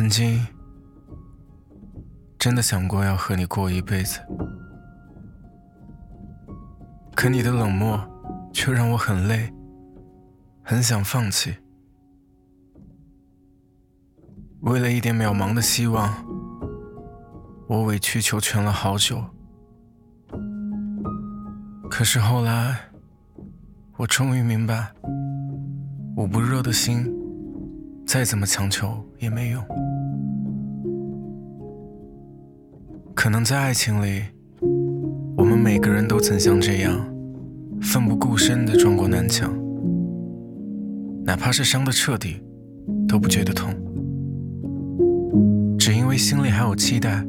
曾经真的想过要和你过一辈子，可你的冷漠却让我很累，很想放弃。为了一点渺茫的希望，我委曲求全了好久。可是后来，我终于明白，捂不热的心。再怎么强求也没用。可能在爱情里，我们每个人都曾像这样，奋不顾身地撞过南墙，哪怕是伤得彻底，都不觉得痛。只因为心里还有期待，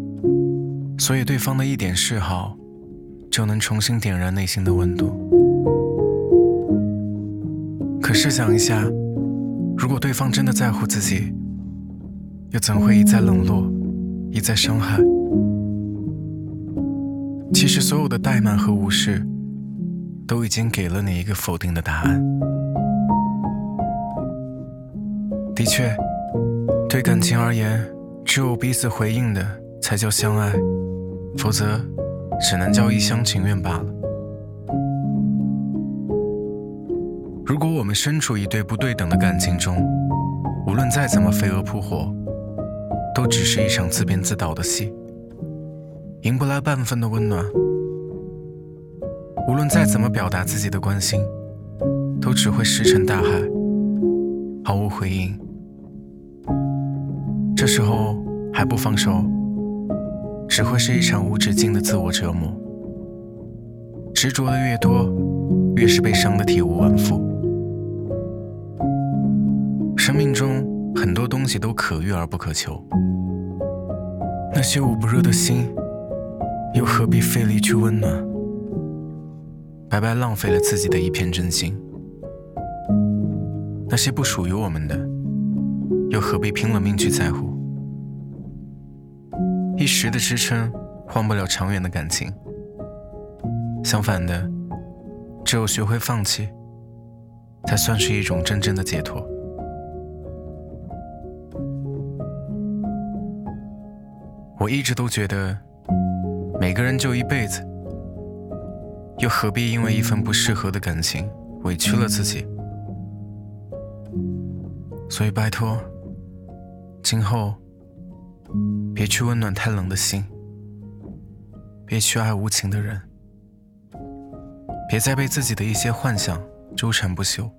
所以对方的一点示好，就能重新点燃内心的温度。可试想一下。如果对方真的在乎自己，又怎会一再冷落，一再伤害？其实所有的怠慢和无视，都已经给了你一个否定的答案。的确，对感情而言，只有彼此回应的才叫相爱，否则只能叫一厢情愿罢了。如果我们身处一对不对等的感情中，无论再怎么飞蛾扑火，都只是一场自编自导的戏，赢不来半分的温暖。无论再怎么表达自己的关心，都只会石沉大海，毫无回应。这时候还不放手，只会是一场无止境的自我折磨。执着的越多，越是被伤得体无完肤。生命中很多东西都可遇而不可求，那些捂不热的心，又何必费力去温暖？白白浪费了自己的一片真心。那些不属于我们的，又何必拼了命去在乎？一时的支撑换不了长远的感情。相反的，只有学会放弃，才算是一种真正的解脱。我一直都觉得，每个人就一辈子，又何必因为一份不适合的感情委屈了自己？所以拜托，今后别去温暖太冷的心，别去爱无情的人，别再被自己的一些幻想纠缠不休。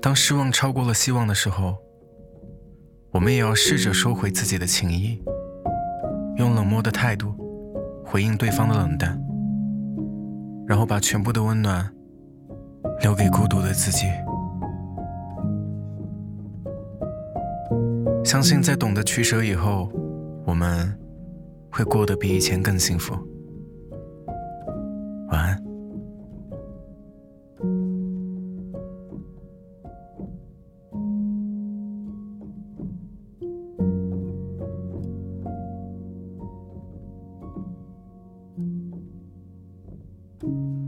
当失望超过了希望的时候。我们也要试着收回自己的情谊，用冷漠的态度回应对方的冷淡，然后把全部的温暖留给孤独的自己。相信在懂得取舍以后，我们会过得比以前更幸福。you